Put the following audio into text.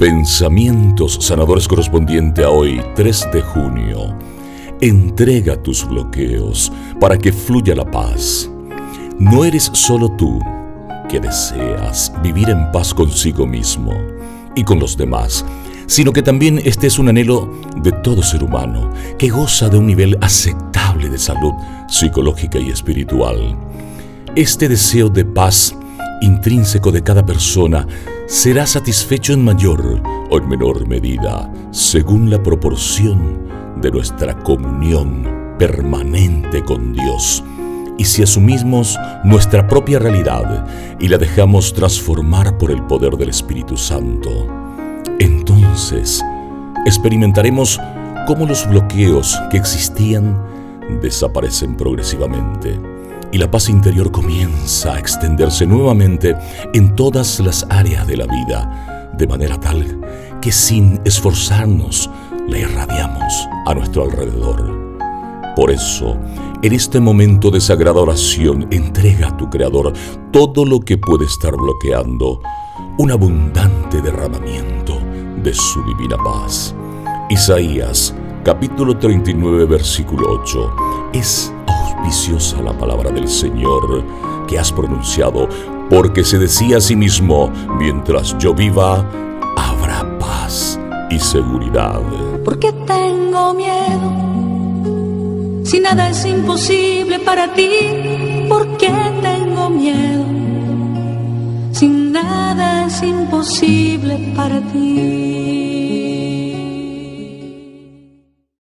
Pensamientos sanadores correspondiente a hoy, 3 de junio. Entrega tus bloqueos para que fluya la paz. No eres solo tú que deseas vivir en paz consigo mismo y con los demás, sino que también este es un anhelo de todo ser humano que goza de un nivel aceptable de salud psicológica y espiritual. Este deseo de paz intrínseco de cada persona será satisfecho en mayor o en menor medida, según la proporción de nuestra comunión permanente con Dios. Y si asumimos nuestra propia realidad y la dejamos transformar por el poder del Espíritu Santo, entonces experimentaremos cómo los bloqueos que existían desaparecen progresivamente y la paz interior comienza a extenderse nuevamente en todas las áreas de la vida, de manera tal que sin esforzarnos la irradiamos a nuestro alrededor. Por eso, en este momento de sagrada oración, entrega a tu Creador todo lo que puede estar bloqueando un abundante derramamiento de su divina paz. Isaías capítulo 39 versículo 8 es auspiciosa la palabra del Señor que has pronunciado, porque se decía a sí mismo, mientras yo viva, habrá paz y seguridad. Porque tengo miedo, si nada es imposible para ti, porque tengo miedo, si nada es imposible para ti.